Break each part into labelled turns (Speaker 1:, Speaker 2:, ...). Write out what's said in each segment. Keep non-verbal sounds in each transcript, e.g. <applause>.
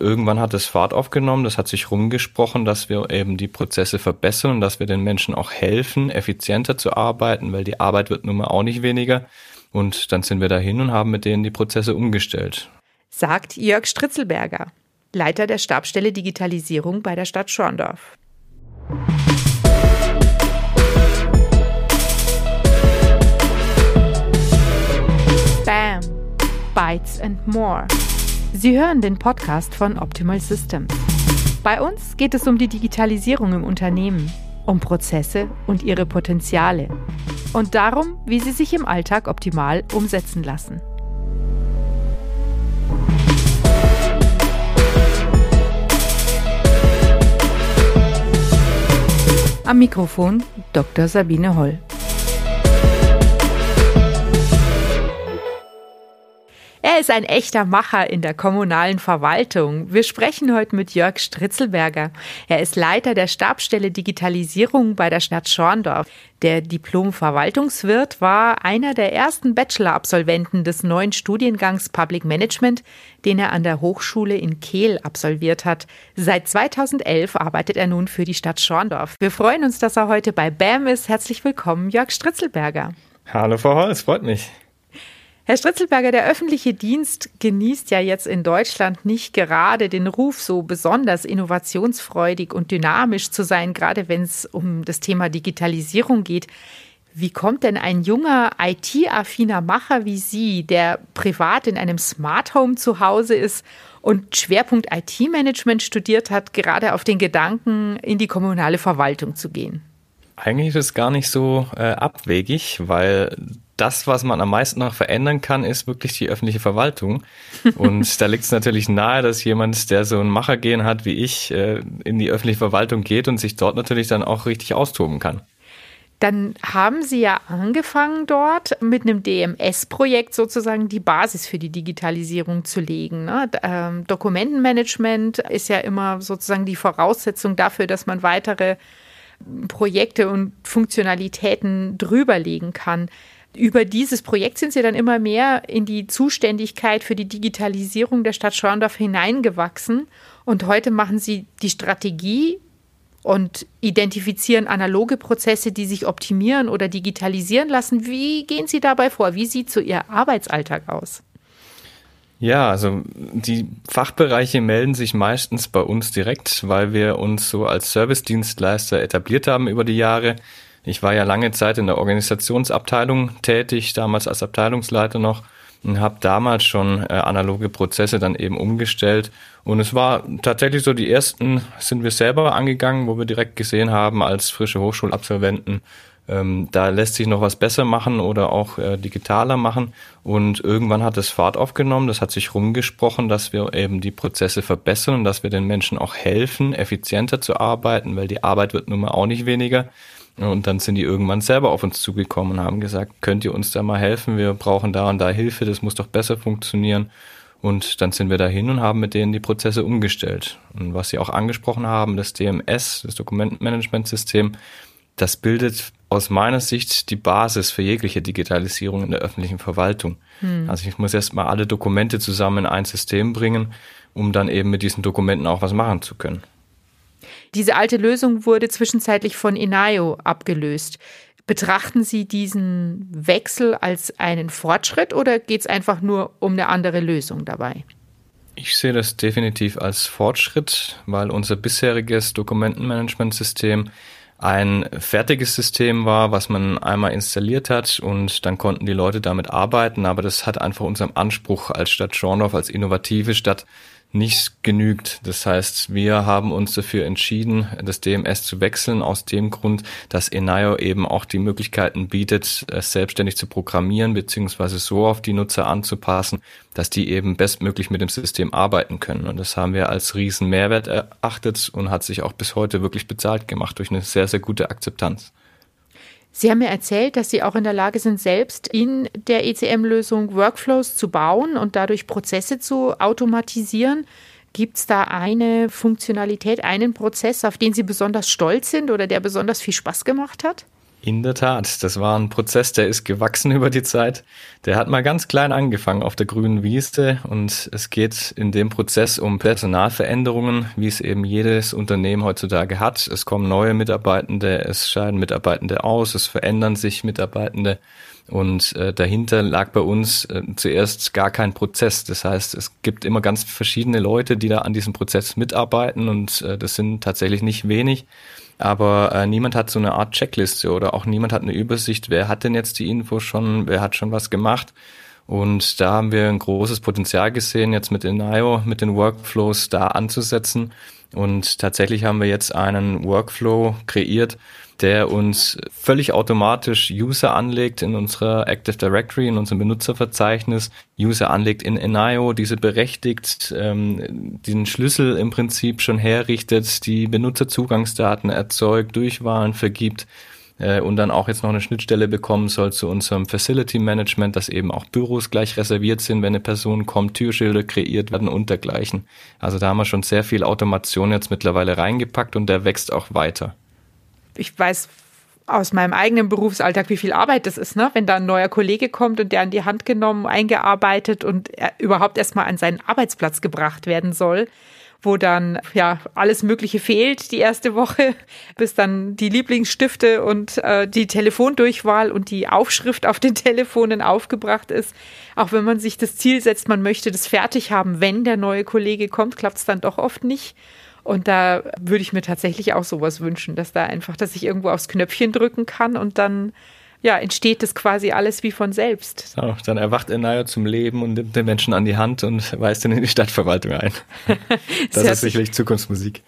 Speaker 1: Irgendwann hat es Fahrt aufgenommen, das hat sich rumgesprochen, dass wir eben die Prozesse verbessern dass wir den Menschen auch helfen, effizienter zu arbeiten, weil die Arbeit wird nun mal auch nicht weniger. Und dann sind wir dahin und haben mit denen die Prozesse umgestellt.
Speaker 2: Sagt Jörg Stritzelberger, Leiter der Stabstelle Digitalisierung bei der Stadt Schorndorf. Bytes and More. Sie hören den Podcast von Optimal Systems. Bei uns geht es um die Digitalisierung im Unternehmen, um Prozesse und ihre Potenziale und darum, wie sie sich im Alltag optimal umsetzen lassen. Am Mikrofon Dr. Sabine Holl. Er ist ein echter Macher in der kommunalen Verwaltung. Wir sprechen heute mit Jörg Stritzelberger. Er ist Leiter der Stabstelle Digitalisierung bei der Stadt Schorndorf. Der Diplom-Verwaltungswirt war einer der ersten Bachelor-Absolventen des neuen Studiengangs Public Management, den er an der Hochschule in Kehl absolviert hat. Seit 2011 arbeitet er nun für die Stadt Schorndorf. Wir freuen uns, dass er heute bei BAM ist. Herzlich willkommen, Jörg Stritzelberger.
Speaker 1: Hallo, Frau Holz, freut mich.
Speaker 2: Herr Stritzelberger, der öffentliche Dienst genießt ja jetzt in Deutschland nicht gerade den Ruf, so besonders innovationsfreudig und dynamisch zu sein, gerade wenn es um das Thema Digitalisierung geht. Wie kommt denn ein junger IT-affiner Macher wie Sie, der privat in einem Smart Home zu Hause ist und Schwerpunkt IT-Management studiert hat, gerade auf den Gedanken, in die kommunale Verwaltung zu gehen?
Speaker 1: Eigentlich ist es gar nicht so äh, abwegig, weil das, was man am meisten noch verändern kann, ist wirklich die öffentliche Verwaltung. <laughs> Und da liegt es natürlich nahe, dass jemand, der so ein Machergehen hat wie ich, äh, in die öffentliche Verwaltung geht und sich dort natürlich dann auch richtig austoben kann.
Speaker 2: Dann haben Sie ja angefangen dort mit einem DMS-Projekt sozusagen die Basis für die Digitalisierung zu legen. Ne? Ähm, Dokumentenmanagement ist ja immer sozusagen die Voraussetzung dafür, dass man weitere Projekte und Funktionalitäten drüberlegen kann über dieses Projekt sind Sie dann immer mehr in die Zuständigkeit für die Digitalisierung der Stadt Schorndorf hineingewachsen. Und heute machen Sie die Strategie und identifizieren analoge Prozesse, die sich optimieren oder digitalisieren lassen. Wie gehen Sie dabei vor? Wie sieht so Ihr Arbeitsalltag aus?
Speaker 1: Ja, also die Fachbereiche melden sich meistens bei uns direkt, weil wir uns so als Servicedienstleister etabliert haben über die Jahre. Ich war ja lange Zeit in der Organisationsabteilung tätig, damals als Abteilungsleiter noch und habe damals schon äh, analoge Prozesse dann eben umgestellt. Und es war tatsächlich so, die ersten sind wir selber angegangen, wo wir direkt gesehen haben als frische Hochschulabsolventen, ähm, da lässt sich noch was besser machen oder auch äh, digitaler machen. Und irgendwann hat es Fahrt aufgenommen, das hat sich rumgesprochen, dass wir eben die Prozesse verbessern dass wir den Menschen auch helfen, effizienter zu arbeiten, weil die Arbeit wird nun mal auch nicht weniger. Und dann sind die irgendwann selber auf uns zugekommen und haben gesagt, könnt ihr uns da mal helfen? Wir brauchen da und da Hilfe, das muss doch besser funktionieren. Und dann sind wir dahin und haben mit denen die Prozesse umgestellt. Und was Sie auch angesprochen haben, das DMS, das Dokumentenmanagementsystem, das bildet aus meiner Sicht die Basis für jegliche Digitalisierung in der öffentlichen Verwaltung. Hm. Also ich muss erstmal alle Dokumente zusammen in ein System bringen, um dann eben mit diesen Dokumenten auch was machen zu können.
Speaker 2: Diese alte Lösung wurde zwischenzeitlich von Inayo abgelöst. Betrachten Sie diesen Wechsel als einen Fortschritt oder geht es einfach nur um eine andere Lösung dabei?
Speaker 1: Ich sehe das definitiv als Fortschritt, weil unser bisheriges Dokumentenmanagementsystem ein fertiges System war, was man einmal installiert hat und dann konnten die Leute damit arbeiten, aber das hat einfach unserem Anspruch als Stadt Schorndorf, als innovative Stadt nicht genügt. Das heißt, wir haben uns dafür entschieden, das DMS zu wechseln, aus dem Grund, dass Enayo eben auch die Möglichkeiten bietet, es selbstständig zu programmieren, beziehungsweise so auf die Nutzer anzupassen, dass die eben bestmöglich mit dem System arbeiten können. Und das haben wir als riesen Mehrwert erachtet und hat sich auch bis heute wirklich bezahlt gemacht durch eine sehr, sehr gute Akzeptanz.
Speaker 2: Sie haben mir erzählt, dass Sie auch in der Lage sind, selbst in der ECM-Lösung Workflows zu bauen und dadurch Prozesse zu automatisieren. Gibt es da eine Funktionalität, einen Prozess, auf den Sie besonders stolz sind oder der besonders viel Spaß gemacht hat?
Speaker 1: In der Tat, das war ein Prozess, der ist gewachsen <laughs> über die Zeit. Der hat mal ganz klein angefangen auf der grünen Wiese und es geht in dem Prozess um Personalveränderungen, wie es eben jedes Unternehmen heutzutage hat. Es kommen neue Mitarbeitende, es scheiden Mitarbeitende aus, es verändern sich Mitarbeitende und äh, dahinter lag bei uns äh, zuerst gar kein Prozess. Das heißt, es gibt immer ganz verschiedene Leute, die da an diesem Prozess mitarbeiten und äh, das sind tatsächlich nicht wenig aber äh, niemand hat so eine Art Checkliste oder auch niemand hat eine Übersicht, wer hat denn jetzt die Info schon, wer hat schon was gemacht. Und da haben wir ein großes Potenzial gesehen, jetzt mit Inio, mit den Workflows da anzusetzen. Und tatsächlich haben wir jetzt einen Workflow kreiert, der uns völlig automatisch User anlegt in unserer Active Directory, in unserem Benutzerverzeichnis, User anlegt in NIO, diese berechtigt, ähm, den Schlüssel im Prinzip schon herrichtet, die Benutzerzugangsdaten erzeugt, Durchwahlen vergibt äh, und dann auch jetzt noch eine Schnittstelle bekommen soll zu unserem Facility Management, dass eben auch Büros gleich reserviert sind, wenn eine Person kommt, Türschilder kreiert werden und dergleichen. Also da haben wir schon sehr viel Automation jetzt mittlerweile reingepackt und der wächst auch weiter
Speaker 2: ich weiß aus meinem eigenen Berufsalltag, wie viel Arbeit das ist, ne? wenn da ein neuer Kollege kommt und der an die Hand genommen, eingearbeitet und er überhaupt erstmal an seinen Arbeitsplatz gebracht werden soll, wo dann ja alles Mögliche fehlt die erste Woche, <laughs> bis dann die Lieblingsstifte und äh, die Telefondurchwahl und die Aufschrift auf den <laughs> Telefonen aufgebracht ist. Auch wenn man sich das Ziel setzt, man möchte das fertig haben, wenn der neue Kollege kommt, klappt es dann doch oft nicht. Und da würde ich mir tatsächlich auch sowas wünschen, dass da einfach, dass ich irgendwo aufs Knöpfchen drücken kann und dann ja, entsteht das quasi alles wie von selbst.
Speaker 1: So, dann erwacht er nahe zum Leben und nimmt den Menschen an die Hand und weist ihn in die Stadtverwaltung ein. <laughs> das, das ist sicherlich Zukunftsmusik.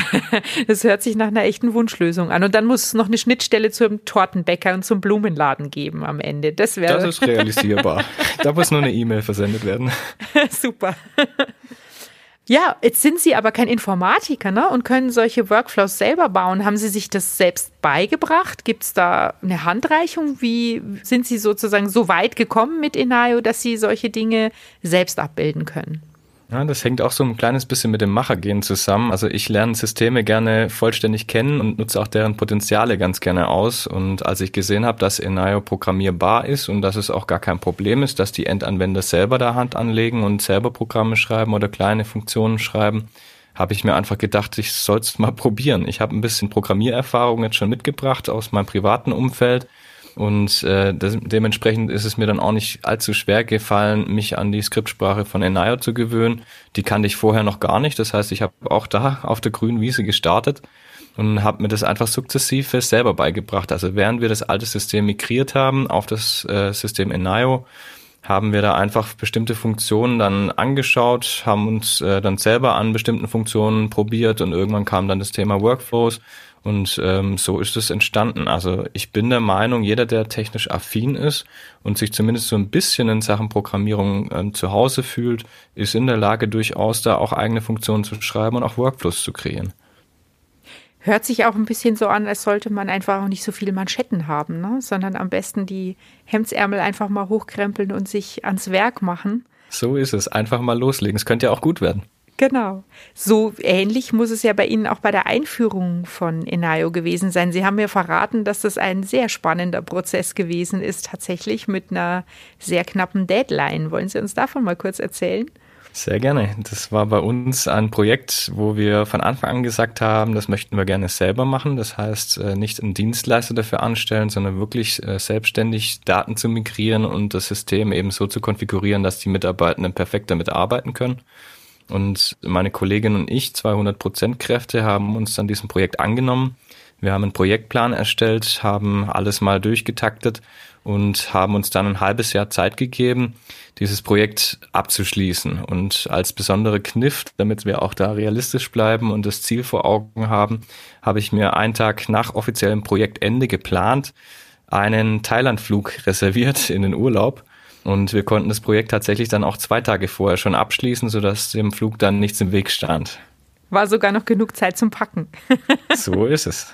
Speaker 1: <laughs>
Speaker 2: das hört sich nach einer echten Wunschlösung an. Und dann muss es noch eine Schnittstelle zum Tortenbäcker und zum Blumenladen geben am Ende. Das wäre.
Speaker 1: Das ist realisierbar. <laughs> da muss nur eine E-Mail versendet werden.
Speaker 2: Super. Ja, jetzt sind Sie aber kein Informatiker ne? und können solche Workflows selber bauen. Haben Sie sich das selbst beigebracht? Gibt es da eine Handreichung? Wie sind Sie sozusagen so weit gekommen mit Inayo, dass Sie solche Dinge selbst abbilden können?
Speaker 1: Ja, das hängt auch so ein kleines bisschen mit dem Machergehen zusammen. Also ich lerne Systeme gerne vollständig kennen und nutze auch deren Potenziale ganz gerne aus. Und als ich gesehen habe, dass Enio programmierbar ist und dass es auch gar kein Problem ist, dass die Endanwender selber da Hand anlegen und selber Programme schreiben oder kleine Funktionen schreiben, habe ich mir einfach gedacht, ich soll es mal <laughs> probieren. Ich habe ein bisschen Programmiererfahrung jetzt schon mitgebracht aus meinem privaten Umfeld und äh, das, dementsprechend ist es mir dann auch nicht allzu schwer gefallen, mich an die Skriptsprache von Enio zu gewöhnen. Die kannte ich vorher noch gar nicht. Das heißt, ich habe auch da auf der grünen Wiese gestartet und habe mir das einfach sukzessive selber beigebracht. Also während wir das alte System migriert haben auf das äh, System Enio, haben wir da einfach bestimmte Funktionen dann angeschaut, haben uns äh, dann selber an bestimmten Funktionen probiert und irgendwann kam dann das Thema Workflows und ähm, so ist es entstanden. Also ich bin der Meinung, jeder, der technisch affin ist und sich zumindest so ein bisschen in Sachen Programmierung ähm, zu Hause fühlt, ist in der Lage, durchaus da auch eigene Funktionen zu schreiben und auch Workflows zu kreieren.
Speaker 2: Hört sich auch ein bisschen so an, als sollte man einfach auch nicht so viele Manschetten haben, ne? sondern am besten die Hemdsärmel einfach mal hochkrempeln und sich ans Werk machen.
Speaker 1: So ist es. Einfach mal loslegen. Es könnte ja auch gut werden.
Speaker 2: Genau. So ähnlich muss es ja bei Ihnen auch bei der Einführung von Enayo gewesen sein. Sie haben mir verraten, dass das ein sehr spannender Prozess gewesen ist, tatsächlich mit einer sehr knappen Deadline. Wollen Sie uns davon mal kurz erzählen?
Speaker 1: Sehr gerne. Das war bei uns ein Projekt, wo wir von Anfang an gesagt haben, das möchten wir gerne selber machen. Das heißt, äh, nicht einen Dienstleister dafür anstellen, sondern wirklich äh, selbstständig Daten zu migrieren und das System eben so zu konfigurieren, dass die Mitarbeitenden perfekt damit arbeiten können. Und meine Kollegin und ich, 200 Prozent Kräfte, haben uns an diesem Projekt angenommen. Wir haben einen Projektplan erstellt, haben alles mal durchgetaktet und haben uns dann ein halbes Jahr Zeit gegeben, dieses Projekt abzuschließen. Und als besondere Kniff, damit wir auch da realistisch bleiben und das Ziel vor Augen haben, habe ich mir einen Tag nach offiziellem Projektende geplant, einen Thailandflug reserviert in den Urlaub und wir konnten das Projekt tatsächlich dann auch zwei Tage vorher schon abschließen, sodass dem Flug dann nichts im Weg stand.
Speaker 2: War sogar noch genug Zeit zum Packen. <laughs>
Speaker 1: so ist es.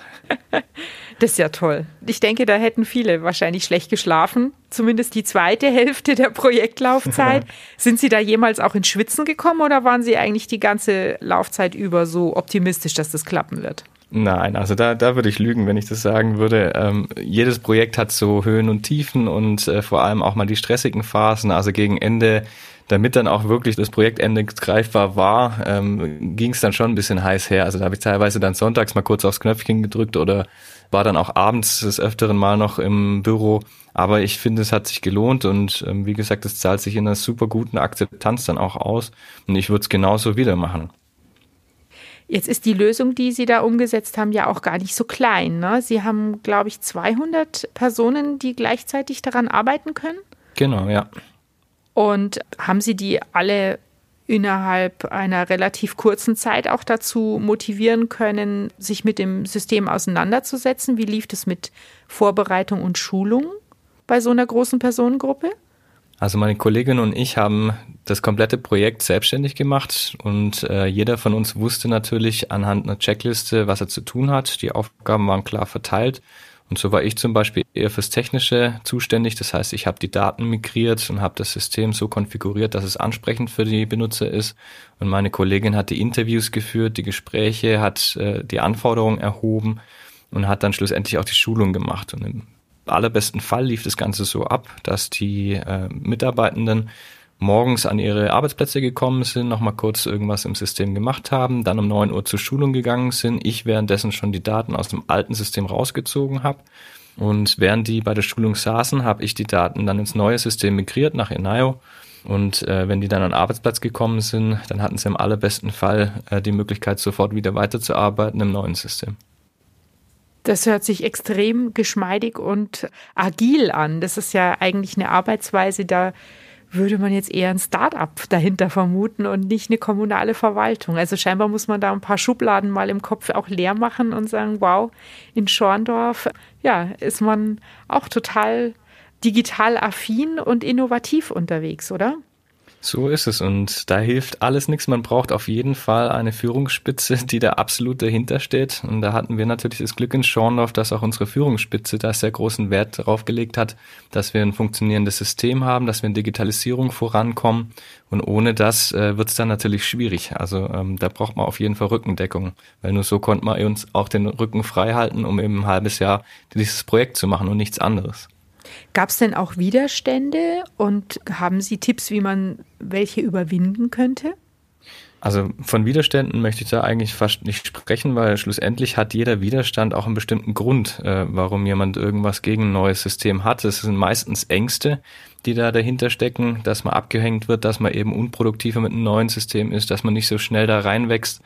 Speaker 2: Das ist ja toll. Ich denke, da hätten viele wahrscheinlich schlecht geschlafen. Zumindest die zweite Hälfte der Projektlaufzeit. <laughs> Sind Sie da jemals auch ins Schwitzen gekommen oder waren Sie eigentlich die ganze Laufzeit über so optimistisch, dass das klappen wird?
Speaker 1: Nein, also da, da würde ich lügen, wenn ich das sagen würde. Ähm, jedes Projekt hat so Höhen und Tiefen und äh, vor allem auch mal die stressigen Phasen. Also gegen Ende, damit dann auch wirklich das Projektende greifbar war, ähm, ging es dann schon ein bisschen heiß her. Also da habe ich teilweise dann sonntags mal kurz aufs Knöpfchen gedrückt oder war dann auch abends des Öfteren mal noch im Büro. Aber ich finde, es hat sich gelohnt und ähm, wie gesagt, es zahlt sich in einer super guten Akzeptanz dann auch aus. Und ich würde es genauso wieder machen.
Speaker 2: Jetzt ist die Lösung, die Sie da umgesetzt haben, ja auch gar nicht so klein. Ne? Sie haben, glaube ich, 200 Personen, die gleichzeitig daran arbeiten können.
Speaker 1: Genau, ja.
Speaker 2: Und haben Sie die alle innerhalb einer relativ kurzen Zeit auch dazu motivieren können, sich mit dem System auseinanderzusetzen? Wie lief es mit Vorbereitung und Schulung bei so einer großen Personengruppe?
Speaker 1: Also meine Kollegin und ich haben das komplette Projekt selbstständig gemacht und äh, jeder von uns wusste natürlich anhand einer Checkliste, was er zu tun hat. Die Aufgaben waren klar verteilt und so war ich zum Beispiel eher fürs Technische zuständig. Das heißt, ich habe die Daten migriert und habe das System so konfiguriert, dass es ansprechend für die Benutzer ist. Und meine Kollegin hat die Interviews geführt, die Gespräche, hat äh, die Anforderungen erhoben und hat dann schlussendlich auch die Schulung gemacht. Und im allerbesten Fall lief das Ganze so ab, dass die äh, Mitarbeitenden morgens an ihre Arbeitsplätze gekommen sind, nochmal kurz irgendwas im System gemacht haben, dann um neun Uhr zur Schulung gegangen sind, ich währenddessen schon die Daten aus dem alten System rausgezogen habe. Und während die bei der Schulung saßen, habe ich die Daten dann ins neue System migriert nach Enio. Und äh, wenn die dann an den Arbeitsplatz gekommen sind, dann hatten sie im allerbesten Fall äh, die Möglichkeit, sofort wieder weiterzuarbeiten im neuen System.
Speaker 2: Das hört sich extrem geschmeidig und agil an. Das ist ja eigentlich eine Arbeitsweise, da würde man jetzt eher ein Start-up dahinter vermuten und nicht eine kommunale Verwaltung. Also scheinbar muss man da ein paar Schubladen mal im Kopf auch leer machen und sagen, wow, in Schorndorf, ja, ist man auch total digital affin und innovativ unterwegs, oder?
Speaker 1: So ist es und da hilft alles nichts. Man braucht auf jeden Fall eine Führungsspitze, die da absolut dahinter steht. Und da hatten wir natürlich das Glück in Schorndorf, dass auch unsere Führungsspitze da sehr großen Wert darauf gelegt hat, dass wir ein funktionierendes System haben, dass wir in Digitalisierung vorankommen. Und ohne das äh, wird es dann natürlich schwierig. Also ähm, da braucht man auf jeden Fall Rückendeckung, weil nur so konnte man uns auch den Rücken frei halten, um eben ein halbes Jahr dieses Projekt zu machen und nichts anderes.
Speaker 2: Gab es denn auch Widerstände und haben Sie Tipps, wie man welche überwinden könnte?
Speaker 1: Also von Widerständen möchte ich da eigentlich fast nicht sprechen, weil schlussendlich hat jeder Widerstand auch einen bestimmten Grund, äh, warum jemand irgendwas gegen ein neues System hat. Es sind meistens Ängste, die da dahinter stecken, dass man abgehängt wird, dass man eben unproduktiver mit einem neuen System ist, dass man nicht so schnell da reinwächst.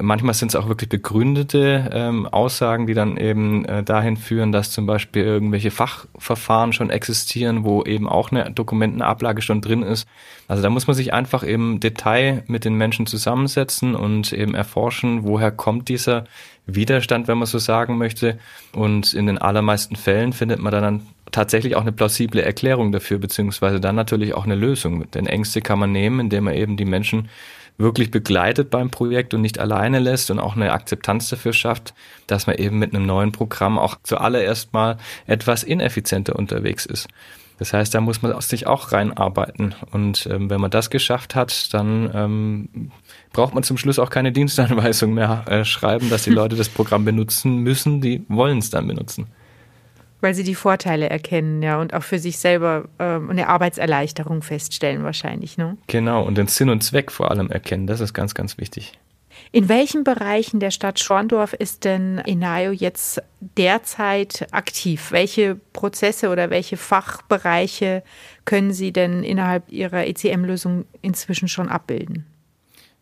Speaker 1: Manchmal sind es auch wirklich begründete ähm, Aussagen, die dann eben äh, dahin führen, dass zum Beispiel irgendwelche Fachverfahren schon existieren, wo eben auch eine Dokumentenablage schon drin ist. Also da muss man sich einfach im Detail mit den Menschen zusammensetzen und eben erforschen, woher kommt dieser Widerstand, wenn man so sagen möchte. Und in den allermeisten Fällen findet man dann tatsächlich auch eine plausible Erklärung dafür, beziehungsweise dann natürlich auch eine Lösung. Denn Ängste kann man nehmen, indem man eben die Menschen wirklich begleitet beim Projekt und nicht alleine lässt und auch eine Akzeptanz dafür schafft, dass man eben mit einem neuen Programm auch zuallererst mal etwas ineffizienter unterwegs ist. Das heißt, da muss man sich auch reinarbeiten. Und ähm, wenn man das geschafft hat, dann ähm, braucht man zum Schluss auch keine Dienstanweisung mehr äh, schreiben, dass die <laughs> Leute das Programm benutzen müssen. Die wollen es dann benutzen.
Speaker 2: Weil sie die Vorteile erkennen, ja, und auch für sich selber ähm, eine Arbeitserleichterung feststellen, wahrscheinlich, ne?
Speaker 1: Genau, und den Sinn und Zweck vor allem erkennen, das ist ganz, ganz wichtig.
Speaker 2: In welchen Bereichen der Stadt Schorndorf ist denn Inayo jetzt derzeit aktiv? Welche Prozesse oder welche Fachbereiche können Sie denn innerhalb Ihrer ECM-Lösung inzwischen schon abbilden?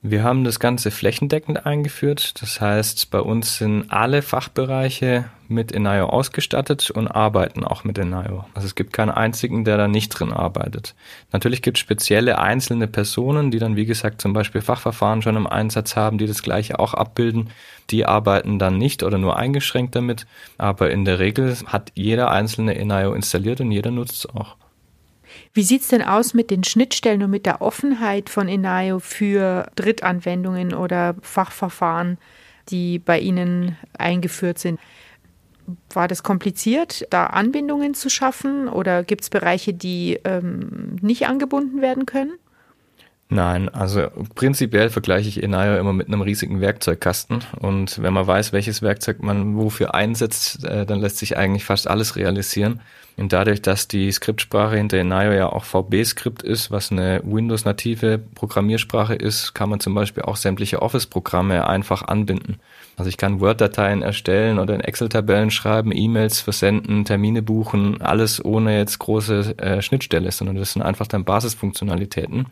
Speaker 1: Wir haben das Ganze flächendeckend eingeführt. Das heißt, bei uns sind alle Fachbereiche mit Enayo ausgestattet und arbeiten auch mit Enayo. Also es gibt keinen einzigen, der da nicht drin arbeitet. Natürlich gibt es spezielle einzelne Personen, die dann, wie gesagt, zum Beispiel Fachverfahren schon im Einsatz haben, die das gleiche auch abbilden. Die arbeiten dann nicht oder nur eingeschränkt damit. Aber in der Regel hat jeder einzelne Enayo installiert und jeder nutzt es auch.
Speaker 2: Wie sieht es denn aus mit den Schnittstellen und mit der Offenheit von Enayo für Drittanwendungen oder Fachverfahren, die bei Ihnen eingeführt sind? War das kompliziert, da Anbindungen zu schaffen oder gibt es Bereiche, die ähm, nicht angebunden werden können?
Speaker 1: Nein, also prinzipiell vergleiche ich Enayo immer mit einem riesigen Werkzeugkasten. Und wenn man weiß, welches Werkzeug man wofür einsetzt, äh, dann lässt sich eigentlich fast alles realisieren. Und dadurch, dass die Skriptsprache hinter Enayo ja auch VB-Skript ist, was eine Windows-native Programmiersprache ist, kann man zum Beispiel auch sämtliche Office-Programme einfach anbinden. Also ich kann Word-Dateien erstellen oder in Excel-Tabellen schreiben, E-Mails versenden, Termine buchen, alles ohne jetzt große äh, Schnittstelle, sondern das sind einfach dann Basisfunktionalitäten.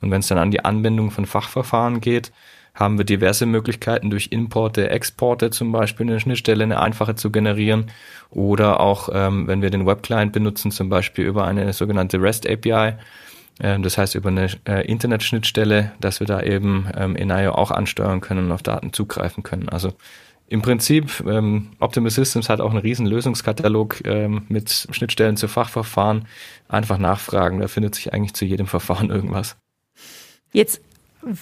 Speaker 1: Und wenn es dann an die Anbindung von Fachverfahren geht, haben wir diverse Möglichkeiten durch Importe, Exporte zum Beispiel eine Schnittstelle, eine einfache zu generieren oder auch, ähm, wenn wir den Webclient benutzen, zum Beispiel über eine sogenannte REST API, äh, das heißt über eine äh, Internetschnittstelle, dass wir da eben ähm, in IO auch ansteuern können und auf Daten zugreifen können. Also im Prinzip, ähm, Optimus Systems hat auch einen riesen Lösungskatalog ähm, mit Schnittstellen zu Fachverfahren. Einfach nachfragen, da findet sich eigentlich zu jedem Verfahren irgendwas.
Speaker 2: Jetzt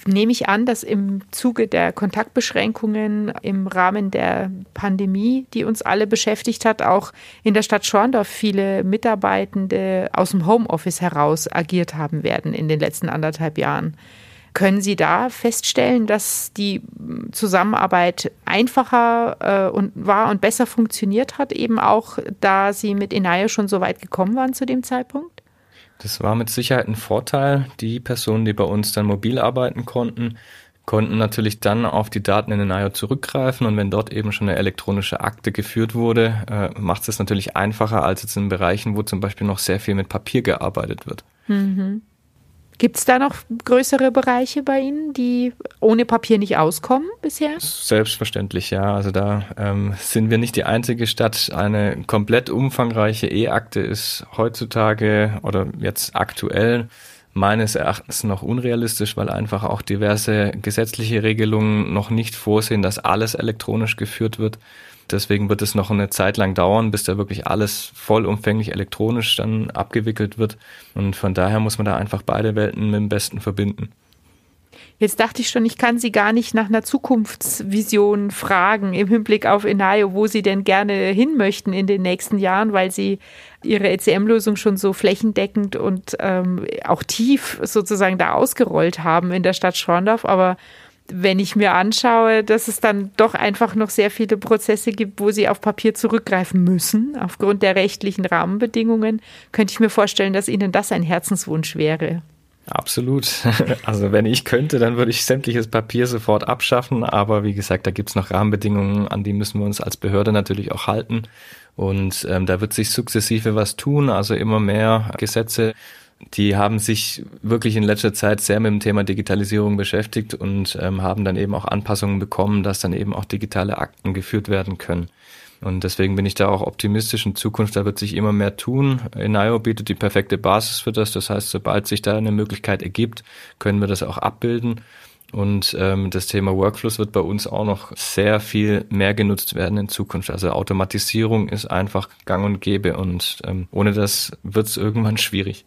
Speaker 2: nehme ich an, dass im Zuge der Kontaktbeschränkungen im Rahmen der Pandemie, die uns alle beschäftigt hat, auch in der Stadt Schorndorf viele Mitarbeitende aus dem Homeoffice heraus agiert haben werden in den letzten anderthalb Jahren. Können Sie da feststellen, dass die Zusammenarbeit einfacher äh, und war und besser funktioniert hat, eben auch da Sie mit Inaya schon so weit gekommen waren zu dem Zeitpunkt?
Speaker 1: Das war mit Sicherheit ein Vorteil. Die Personen, die bei uns dann mobil arbeiten konnten, konnten natürlich dann auf die Daten in den IO zurückgreifen und wenn dort eben schon eine elektronische Akte geführt wurde, äh, macht es natürlich einfacher als jetzt in Bereichen, wo zum Beispiel noch sehr viel mit Papier gearbeitet wird. Mhm.
Speaker 2: Gibt es da noch größere Bereiche bei Ihnen, die ohne Papier nicht auskommen bisher?
Speaker 1: Selbstverständlich, ja. Also da ähm, sind wir nicht die einzige Stadt. Eine komplett umfangreiche E-Akte ist heutzutage oder jetzt aktuell meines Erachtens noch unrealistisch, weil einfach auch diverse gesetzliche Regelungen noch nicht vorsehen, dass alles elektronisch geführt wird. Deswegen wird es noch eine Zeit lang dauern, bis da wirklich alles vollumfänglich elektronisch dann abgewickelt wird. Und von daher muss man da einfach beide Welten mit dem Besten verbinden.
Speaker 2: Jetzt dachte ich schon, ich kann Sie gar nicht nach einer Zukunftsvision fragen im Hinblick auf Enayo, wo Sie denn gerne hin möchten in den nächsten Jahren, weil Sie Ihre ECM-Lösung schon so flächendeckend und ähm, auch tief sozusagen da ausgerollt haben in der Stadt Schorndorf. Aber wenn ich mir anschaue, dass es dann doch einfach noch sehr viele Prozesse gibt, wo sie auf Papier zurückgreifen müssen, aufgrund der rechtlichen Rahmenbedingungen, könnte ich mir vorstellen, dass Ihnen das ein Herzenswunsch wäre.
Speaker 1: Absolut. <laughs> Also wenn ich könnte, dann würde ich sämtliches Papier sofort abschaffen. Aber wie gesagt, da gibt es noch Rahmenbedingungen, an die müssen wir uns als Behörde natürlich auch halten. Und ähm, da wird sich sukzessive was tun, also immer mehr Gesetze die haben sich wirklich in letzter Zeit sehr mit dem Thema Digitalisierung beschäftigt und ähm, haben dann eben auch Anpassungen bekommen, dass dann eben auch digitale Akten geführt werden können. Und deswegen bin ich da auch optimistisch in Zukunft, da wird sich immer mehr tun. Enio bietet die perfekte Basis für das. Das heißt, sobald sich da eine Möglichkeit ergibt, können wir das auch abbilden. Und ähm, das Thema Workflows wird bei uns auch noch sehr viel mehr genutzt werden in Zukunft. Also Automatisierung ist einfach gang und gäbe und ähm, ohne das wird es irgendwann schwierig.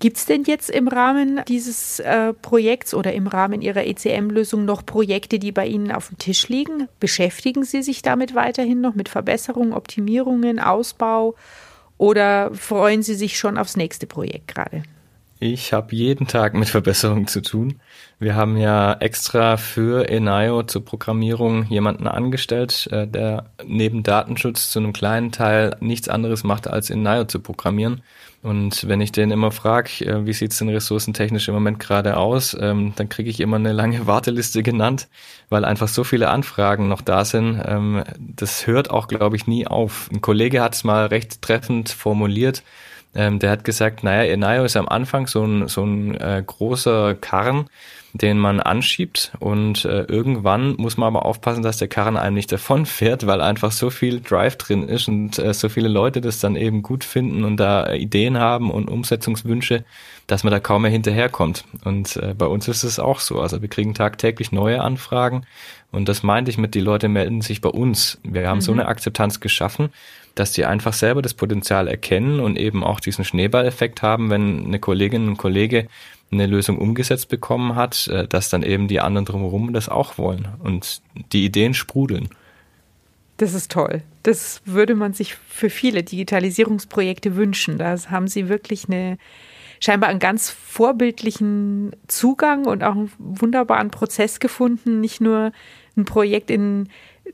Speaker 2: Gibt es denn jetzt im Rahmen dieses äh, Projekts oder im Rahmen Ihrer ECM-Lösung noch Projekte, die bei Ihnen auf dem Tisch liegen? Beschäftigen Sie sich damit weiterhin noch mit Verbesserungen, Optimierungen, Ausbau oder freuen Sie sich schon aufs nächste Projekt gerade?
Speaker 1: Ich habe jeden Tag mit Verbesserungen zu tun. Wir haben ja extra für Enio zur Programmierung jemanden angestellt, äh, der neben Datenschutz zu einem kleinen Teil nichts anderes macht, als Enio zu programmieren. Und wenn ich den immer frage, äh, wie sieht's denn ressourcentechnisch im Moment gerade aus, ähm, dann kriege ich immer eine lange <laughs> Warteliste genannt, weil einfach so viele Anfragen noch da sind. Ähm, das hört auch, glaube ich, nie auf. Ein Kollege hat es mal recht treffend formuliert. Ähm, der hat gesagt, naja, Enayo ist am Anfang so ein, so ein äh, großer Karren, den man anschiebt und äh, irgendwann muss man aber aufpassen, dass der Karren einem nicht davon fährt, weil einfach so viel Drive drin ist und äh, so viele Leute das dann eben gut finden und da Ideen haben und Umsetzungswünsche, dass man da kaum mehr hinterherkommt. Und äh, bei uns ist es auch so. Also wir kriegen tagtäglich neue Anfragen und das meinte ich mit, die Leute melden sich bei uns. Wir haben mhm. so eine Akzeptanz geschaffen, dass die einfach selber das Potenzial erkennen und eben auch diesen Schneeballeffekt haben, wenn eine Kollegin und Kollege eine Lösung umgesetzt bekommen hat, äh, dass dann eben die anderen drumherum das auch wollen und die Ideen sprudeln.
Speaker 2: Das ist toll. Das würde man sich für viele Digitalisierungsprojekte wünschen. Da haben Sie wirklich eine scheinbar einen ganz vorbildlichen Zugang und auch einen wunderbaren Prozess gefunden, nicht nur ein Projekt in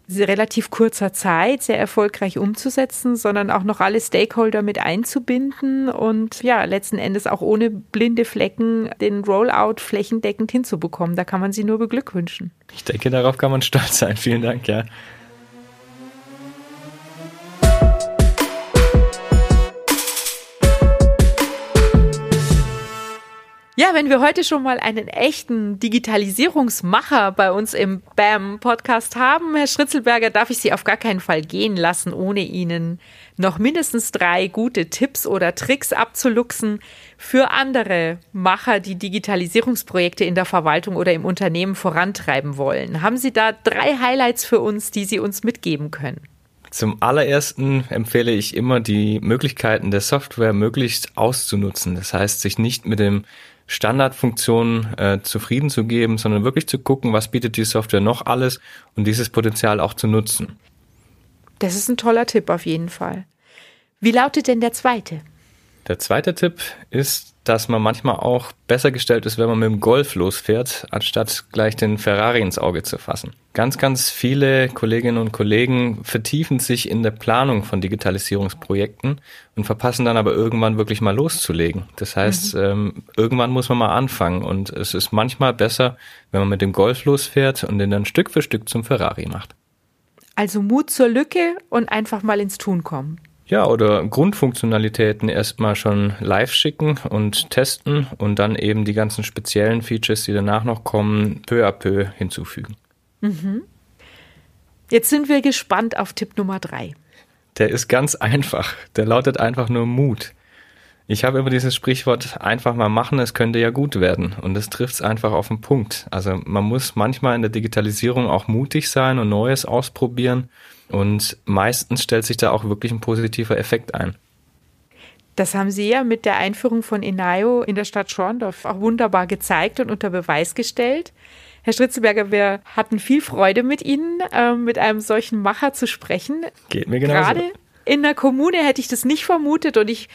Speaker 2: relativ kurzer Zeit sehr erfolgreich umzusetzen, sondern auch noch alle Stakeholder mit einzubinden und ja, letzten Endes auch ohne blinde Flecken den Rollout flächendeckend hinzubekommen. Da kann man sie nur beglückwünschen.
Speaker 1: Ich denke, darauf kann man stolz sein. Vielen Dank, ja.
Speaker 2: Ja, wenn wir heute schon mal einen echten Digitalisierungsmacher bei uns im BAM-Podcast haben, Herr Schritzelberger, darf ich Sie auf gar keinen Fall gehen lassen, ohne Ihnen noch mindestens drei gute Tipps oder Tricks abzuluxen für andere Macher, die Digitalisierungsprojekte in der Verwaltung oder im Unternehmen vorantreiben wollen. Haben Sie da drei Highlights für uns, die Sie uns mitgeben können?
Speaker 1: Zum allerersten empfehle ich immer, die Möglichkeiten der Software möglichst auszunutzen. Das heißt, sich nicht mit dem Standardfunktionen äh, zufrieden zu geben, sondern wirklich zu gucken, was bietet die Software noch alles und dieses Potenzial auch zu nutzen.
Speaker 2: Das ist ein toller Tipp auf jeden Fall. Wie lautet denn der zweite?
Speaker 1: Der zweite Tipp ist, dass man manchmal auch besser gestellt ist, wenn man mit dem Golf losfährt, anstatt gleich den Ferrari ins Auge zu fassen. Ganz, ganz viele Kolleginnen und Kollegen vertiefen sich in der Planung von Digitalisierungsprojekten und verpassen dann aber irgendwann wirklich mal loszulegen. Das heißt, mhm. ähm, irgendwann muss man mal anfangen und es ist manchmal besser, wenn man mit dem Golf losfährt und den dann Stück für Stück zum Ferrari macht.
Speaker 2: Also Mut zur Lücke und einfach mal ins Tun kommen.
Speaker 1: Ja, oder Grundfunktionalitäten erstmal schon live schicken und testen und dann eben die ganzen speziellen Features, die danach noch kommen, peu à peu hinzufügen. Mhm.
Speaker 2: Jetzt sind wir gespannt auf Tipp Nummer drei.
Speaker 1: Der ist ganz einfach. Der lautet einfach nur Mut. Ich habe immer dieses Sprichwort einfach mal machen, es könnte ja gut werden. Und das trifft es einfach auf den Punkt. Also man muss manchmal in der Digitalisierung auch mutig sein und Neues ausprobieren. Und meistens stellt sich da auch wirklich ein positiver Effekt ein.
Speaker 2: Das haben Sie ja mit der Einführung von Inayo in der Stadt Schorndorf auch wunderbar gezeigt und unter Beweis gestellt. Herr Stritzelberger, wir hatten viel Freude mit Ihnen, äh, mit einem solchen Macher zu sprechen.
Speaker 1: Geht mir genauso.
Speaker 2: Gerade in der Kommune hätte ich das nicht vermutet und ich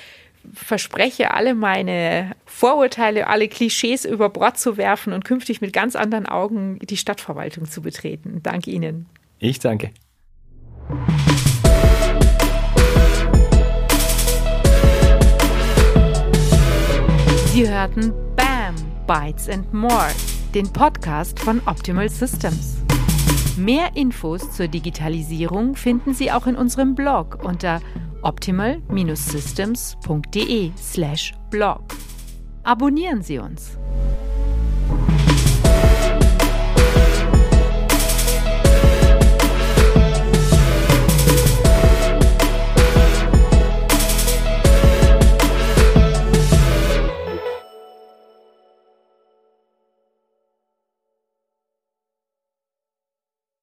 Speaker 2: verspreche, alle meine Vorurteile, alle Klischees über Bord zu werfen und künftig mit ganz anderen Augen die Stadtverwaltung zu betreten. Danke Ihnen.
Speaker 1: Ich danke.
Speaker 2: Sie hörten BAM, Bytes and More, den Podcast von Optimal Systems. Mehr Infos zur Digitalisierung finden Sie auch in unserem Blog unter optimal-systems.de/blog. Abonnieren Sie uns.